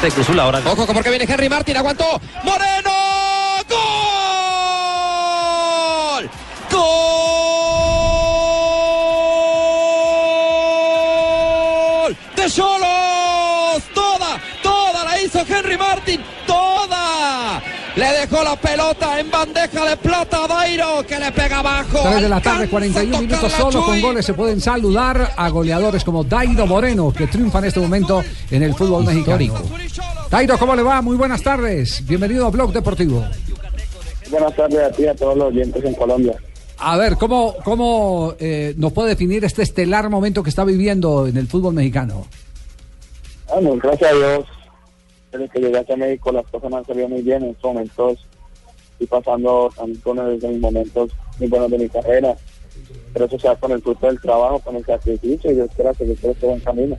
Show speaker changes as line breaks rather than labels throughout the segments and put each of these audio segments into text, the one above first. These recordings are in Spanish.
Parte Cruzul ahora.
Ojo, porque viene Henry Martin, aguantó. Moreno. La pelota en bandeja de plata Dairo, que le pega abajo.
3 de la tarde,
Alcanza
41
a
minutos solo con goles. Se pueden saludar a goleadores como Dairo Moreno, que triunfa en este momento en el fútbol mexicano. Dairo, ¿cómo le va? Muy buenas tardes. Bienvenido a Blog Deportivo.
Buenas tardes a ti y a todos los oyentes en Colombia.
A ver, ¿cómo, cómo eh, nos puede definir este estelar momento que está viviendo en el fútbol mexicano?
Bueno, gracias a Dios, desde que llegué a México las cosas me han salido muy bien. En estos momentos estoy pasando uno de mis momentos muy buenos de mi carrera. Pero eso se da con el fruto del trabajo, con el sacrificio y yo espero que yo esté este buen camino.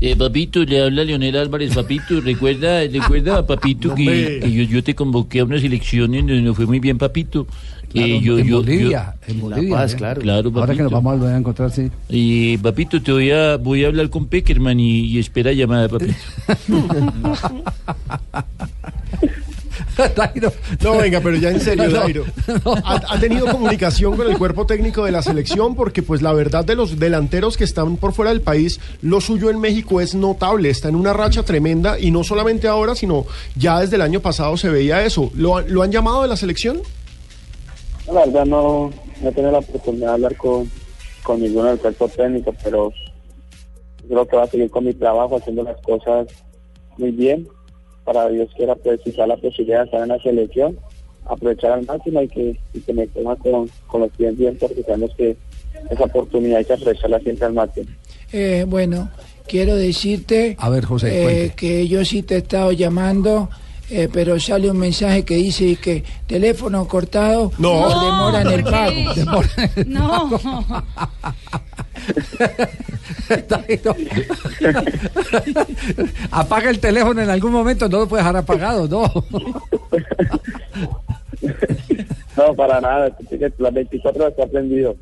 Eh, papito, le habla Leonel Álvarez, papito, recuerda, recuerda, papito, que, que yo, yo te convoqué a unas elecciones donde no fue muy bien, papito. Eh, yo,
en
yo,
Bolivia,
yo-
en Bolivia.
Paz,
¿eh?
claro, claro,
Ahora que nos vamos a volver a encontrar, sí.
Y papito, te voy a, voy a hablar con Peckerman y, y espera llamada, papito.
Dairo.
No, venga, pero ya en serio, Dairo. ¿Ha, ha tenido comunicación con el cuerpo técnico de la selección? Porque, pues, la verdad de los delanteros que están por fuera del país, lo suyo en México es notable. Está en una racha tremenda y no solamente ahora, sino ya desde el año pasado se veía eso. ¿Lo, han- lo han llamado de la selección?
La verdad no, no he tenido la oportunidad de hablar con, con ninguno del cuerpo técnico, pero creo que va a seguir con mi trabajo, haciendo las cosas muy bien. Para Dios quiera, pues, sea la posibilidad de estar en la selección, aprovechar al máximo y que, y que me coma con, con los pies bien, porque sabemos que esa oportunidad hay que aprovecharla siempre al máximo.
Eh, bueno, quiero decirte
A ver, José,
eh, que yo sí te he estado llamando, eh, pero sale un mensaje que dice que teléfono cortado
No.
por demora en el pago.
El
No.
Apaga el teléfono en algún momento, no lo puedes dejar apagado, no.
No, para nada, que las 24 horas está prendido.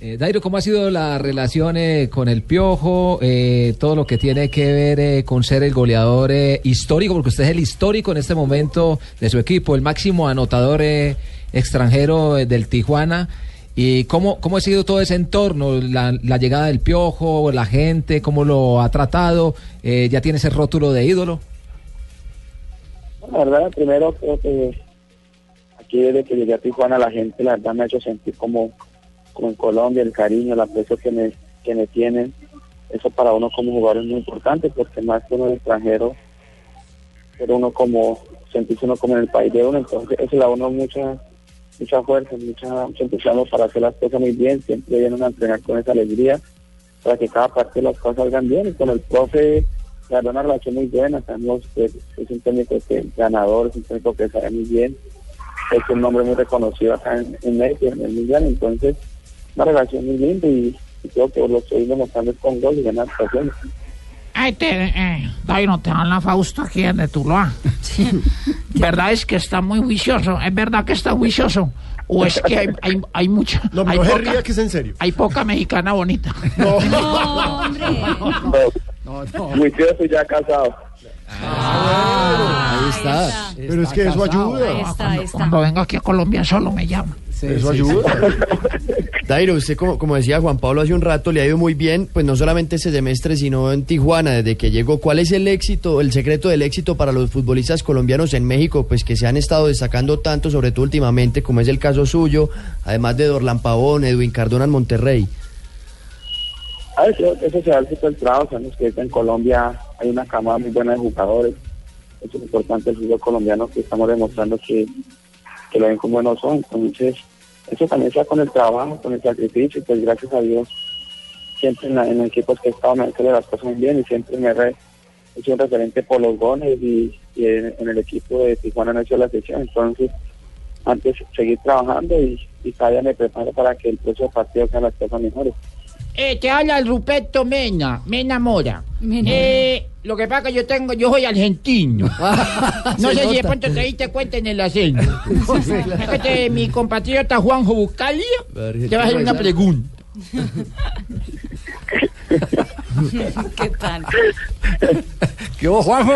Eh, Dairo, ¿cómo ha sido la relación eh, con el Piojo? Eh, todo lo que tiene que ver eh, con ser el goleador eh, histórico, porque usted es el histórico en este momento de su equipo, el máximo anotador extranjero del Tijuana. ¿Y cómo, cómo ha sido todo ese entorno? La, la llegada del Piojo, la gente, cómo lo ha tratado. Eh, ¿Ya tiene ese rótulo de ídolo?
La verdad, primero creo que aquí desde que llegué a Tijuana la gente la verdad me ha hecho sentir como, como en Colombia, el cariño, el aprecio que me, que me tienen. Eso para uno como jugador es muy importante porque más que uno es extranjero, pero uno como, sentirse uno como en el país de uno, entonces eso le da uno mucha, mucha fuerza, mucha, mucho entusiasmo para hacer las cosas muy bien, siempre vienen a entrenar con esa alegría para que cada parte las cosas salgan bien y con el profe la una relación muy buena, sabemos es un técnico que ganador, es un técnico que sabe muy bien, es un nombre muy reconocido acá en, en México, en el Mundial, entonces una relación muy linda y, y creo que lo estoy demostrando con gol y ganar actuaciones.
Ay, te, eh, Dairo, te habla Fausto aquí de Tuluá. ¿Verdad es que está muy juicioso? ¿Es verdad que está juicioso? ¿O es que hay, hay, hay mucha...
No,
hay,
no se
poca,
ría que es en serio.
hay poca mexicana bonita?
No, hombre.
Muy y ya casado.
Ahí está.
Pero es que eso ayuda.
Ahí está, ahí está.
Cuando vengo aquí a Colombia solo me llama.
Eso ayuda.
Dairo, usted como, como decía Juan Pablo hace un rato, le ha ido muy bien, pues no solamente ese semestre, sino en Tijuana, desde que llegó. ¿Cuál es el éxito, el secreto del éxito para los futbolistas colombianos en México, pues que se han estado destacando tanto, sobre todo últimamente, como es el caso suyo, además de Dorlan Pavón, Edwin Cardona en Monterrey?
A ver, creo que eso se da el super trabajo, sabemos que en Colombia hay una camada muy buena de jugadores, es importante el fútbol colombiano que estamos demostrando que, que lo ven como buenos son, entonces eso también se da con el trabajo, con el sacrificio, y pues gracias a Dios siempre en, la- en los equipos que he estado me han salido las cosas muy bien y siempre me he re- he sido un referente por los goles y, y en, en el equipo de Tijuana no he hecho la sesión. Entonces, antes seguir trabajando y, y cada día me preparo para que el próximo partido sean las cosas mejores.
Eh, te habla el Ruperto Mena, Mena Mora.
Mena.
Eh, lo que pasa que yo tengo, yo soy argentino. no
Se
sé si de pronto te diste cuenta en el acento. Es que te- mi compatriota Juanjo Buscalia te va a hacer una pregunta.
¿Qué tal?
¿Qué hubo, Juanjo?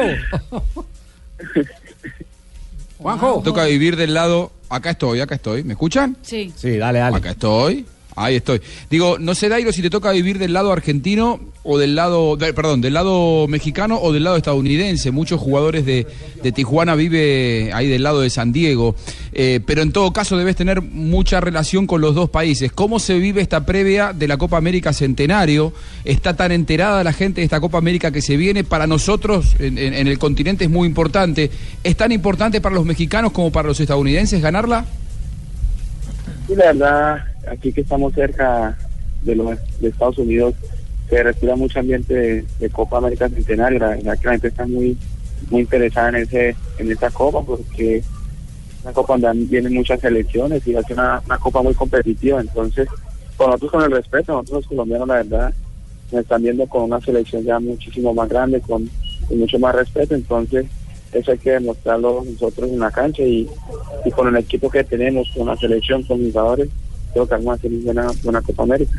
Juanjo.
Toca vivir del lado. Acá estoy, acá estoy. ¿Me escuchan?
Sí.
Sí, dale, dale.
Acá estoy. Ahí estoy. Digo, no sé, Dairo, si te toca vivir del lado argentino o del lado, perdón, del lado mexicano o del lado estadounidense. Muchos jugadores de, de Tijuana vive ahí del lado de San Diego. Eh, pero en todo caso debes tener mucha relación con los dos países. ¿Cómo se vive esta previa de la Copa América Centenario? ¿Está tan enterada la gente de esta Copa América que se viene? Para nosotros en, en- el continente es muy importante. ¿Es tan importante para los mexicanos como para los estadounidenses ganarla?
Y la verdad, aquí que estamos cerca de los de Estados Unidos, se respira mucho ambiente de, Copa América Centenario. La verdad que la gente está muy muy interesada en ese en esta copa porque es una copa donde vienen muchas selecciones y es una, una copa muy competitiva. Entonces, con nosotros con el respeto, nosotros los colombianos, la verdad, nos están viendo con una selección ya muchísimo más grande, con, mucho más respeto. Entonces, eso hay que demostrarlo nosotros en la cancha y, y con el equipo que tenemos, con la selección, con jugadores, creo que vamos a hacer una buena, Copa América.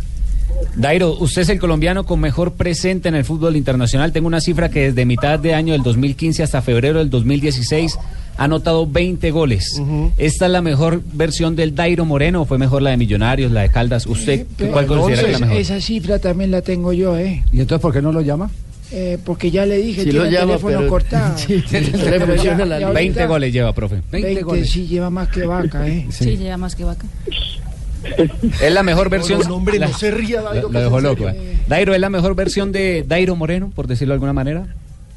Dairo, usted es el colombiano con mejor presente en el fútbol internacional. Tengo una cifra que desde mitad de año del 2015 hasta febrero del 2016 ha anotado 20 goles. ¿Esta es la mejor versión del Dairo Moreno o fue mejor la de Millonarios, la de Caldas? ¿Usted cuál considera que es la mejor?
Esa cifra también la tengo yo, ¿eh?
¿Y entonces por qué no lo llama?
Eh, porque ya le dije,
Sí
tiene el teléfono
pero-
cortado.
Sí,
Pero ya- ya
la-
ahorita-
20 goles lleva, profe.
20, sí, lleva más que vaca, ¿eh?
Sí, lleva más que vaca.
Es la mejor versión.
No, no, hombre,
la-
no se ría, Dairo,
Lo, dejó loco. eh. Dairo, ¿es la mejor versión de Dairo Moreno, por decirlo de alguna manera?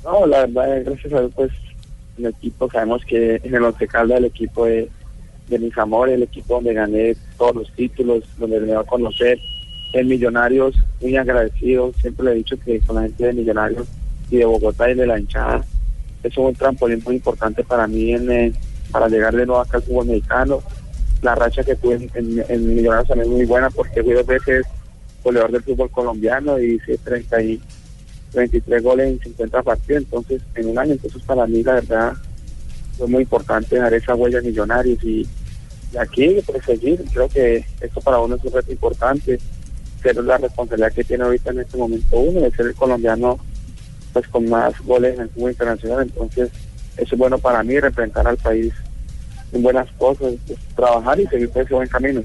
No, la verdad, gracias a Dios, pues, el equipo, sabemos que en el Once Caldas, el equipo de, de mis amores, el equipo donde gané todos los títulos, donde me va a conocer, en Millonarios, muy agradecido, siempre le he dicho que con la gente de Millonarios y de Bogotá y de la hinchada, es un trampolín muy importante para mí en, eh, para llegar de nuevo acá al fútbol mexicano. La racha que tuve en, en, en Millonarios también es muy buena porque fui dos veces goleador del fútbol colombiano y hice 30 y 23 goles en 50 partidos, entonces en un año, entonces para mí la verdad fue muy importante dar esa huella a millonarios y, aquí pues seguir, creo que esto para uno es un reto importante, ser la responsabilidad que tiene ahorita en este momento uno, de ser el colombiano pues con más goles en el fútbol internacional, entonces eso es bueno para mí, representar al país en buenas cosas, pues, trabajar y seguir por ese buen camino.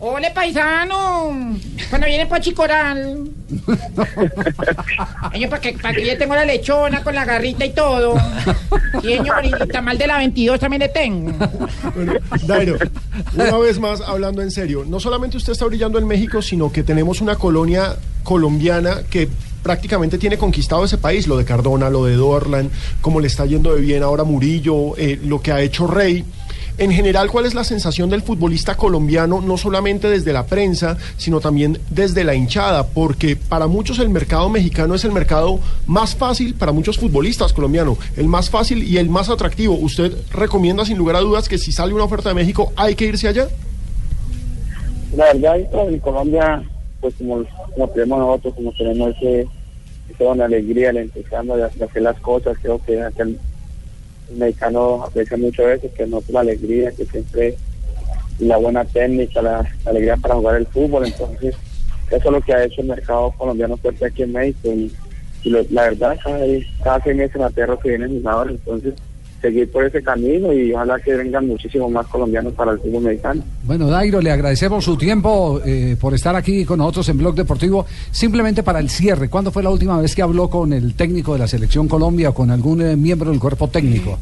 ¡Ole, paisano! Cuando viene Pochicoral. Señor, para que, para que yo tengo la lechona con la garrita y todo. Sí, señor, y tamal de la 22 también le tengo.
Dairo, una vez más, hablando en serio, no solamente usted está brillando en México, sino que tenemos una colonia colombiana que prácticamente tiene conquistado ese país, lo de Cardona, lo de Dorlan, como le está yendo de bien ahora Murillo, eh, lo que ha hecho Rey. En general, ¿cuál es la sensación del futbolista colombiano, no solamente desde la prensa, sino también desde la hinchada? Porque para muchos el mercado mexicano es el mercado más fácil, para muchos futbolistas colombianos, el más fácil y el más atractivo. ¿Usted recomienda sin lugar a dudas que si sale una oferta de México hay que irse allá?
La verdad, en Colombia, pues como, tenemos nosotros, como tenemos ese, esa alegría, el entusiasmo de, hacer las cosas, creo que el mexicano aprecia mucho eso, que no la alegría, que siempre la buena técnica, la, alegría para jugar el fútbol, entonces eso es lo que ha hecho el mercado colombiano fuerte aquí en México. Y, y lo- la verdad cada, cada seis meses me aterro que vienen jugadores, entonces seguir por ese camino y ojalá que vengan muchísimos más colombianos para el fútbol mexicano.
Bueno, Dairo, le agradecemos su tiempo eh, por estar aquí con nosotros en Blog Deportivo. Simplemente para el cierre, ¿cuándo fue la última vez que habló con el técnico de la Selección Colombia o con algún eh, miembro del cuerpo técnico?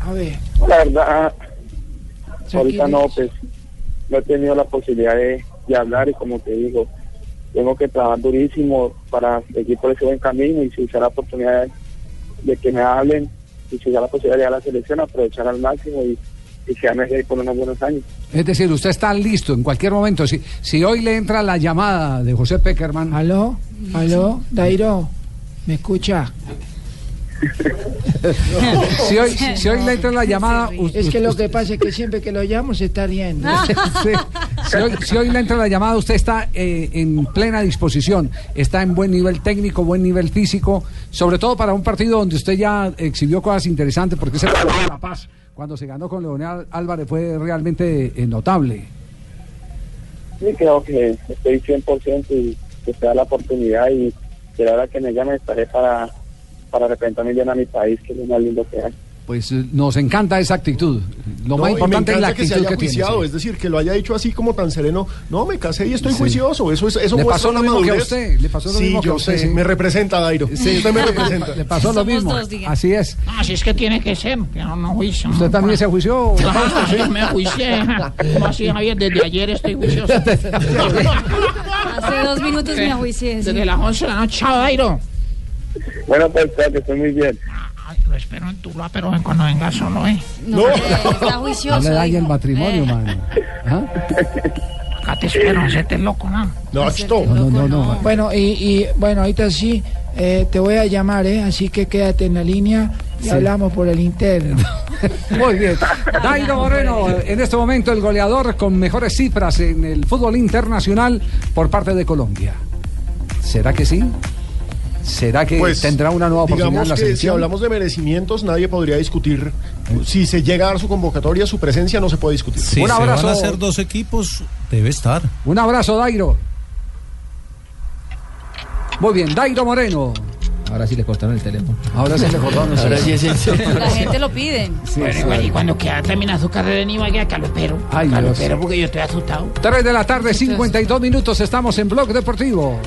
A ver.
La verdad, ahorita no, pues no he tenido la posibilidad de, de hablar y como te digo, tengo que trabajar durísimo para seguir por ese buen camino y si se da la oportunidad de que me hablen y si da la posibilidad de llegar a la selección, aprovechar al máximo y, y quedarme ahí por unos buenos años.
Es decir, usted está listo en cualquier momento. Si, si hoy le entra la llamada de José Peckerman.
¿Aló? ¿Aló? Dairo, ¿me escucha?
si, hoy, si hoy le entra la llamada.
Es que lo que pasa es que siempre que lo llamo se está riendo.
Sí. Si, hoy, si le entra la llamada, usted está eh, en plena disposición, está en buen nivel técnico, buen nivel físico, sobre todo para un partido donde usted ya exhibió cosas interesantes, porque ese partido de La Paz, cuando se ganó con Leonel Álvarez, fue realmente eh, notable.
Sí, creo que estoy 100% y que se da la oportunidad y que la hora que me llame estaré para, para representar a mi país, que es lo más lindo que hay.
Pues eh, nos encanta esa actitud. Lo
No,
más importante es la
encanta que se
actitud
haya
que, tiene.
juiciado,
sí.
es decir, que lo haya dicho así como tan sereno. No, me casé y estoy
Sí.
juicioso. Eso es eso
Le pasó lo mismo que a usted, le pasó lo
sí,
mismo que a usted,
sé,
sí.
me representa, Dairo.
Sí.
Usted me representa.
Le pasó lo mismo.
dos.
Así es.
No, así es que tiene que ser, que no, no juicio.
¿Usted también se juició?
Claro, yo me juicié. ¿Cómo así, Javier? Desde ayer estoy juicioso.
Hace dos minutos me ajuicié. sí.
Desde las 11 de la noche. Chao, Dairo.
Bueno, pues claro que estoy muy bien.
Lo espero en Tuluá, pero cuando venga solo, ¿eh?
No, hombre, está juicioso.
No le dañe el matrimonio,
Eh.
mano. ¿Ah?
Acá te espero, hacete loco, ¿no?
No, esto.
No, no, no, no.
Bueno, y, y bueno, ahorita sí, eh, te voy a llamar, ¿eh? Así que quédate en la línea y
Sí.
hablamos por el interno.
Muy bien. Dairo Moreno, en este momento el goleador con mejores cifras en el fútbol internacional por parte de Colombia. ¿Será que sí? ¿Será que
Pues,
tendrá una nueva oportunidad en la
que si hablamos de merecimientos, nadie podría discutir. Si se llega a dar su convocatoria, su presencia no se puede discutir.
Si
Un
se
abrazo.
van a hacer dos equipos, debe estar.
Un abrazo, Dairo. Muy bien, Dairo Moreno.
Ahora sí le cortaron el teléfono.
Ahora sí le cortaron
Ahora sí es el
La gente lo pide.
bueno, igual, y cuando quiera terminar su carrera en Ibagué, acá lo espero.
Ay,
acá lo espero porque yo estoy asustado.
3 de la tarde, 52 minutos. Estamos en Blog Deportivo.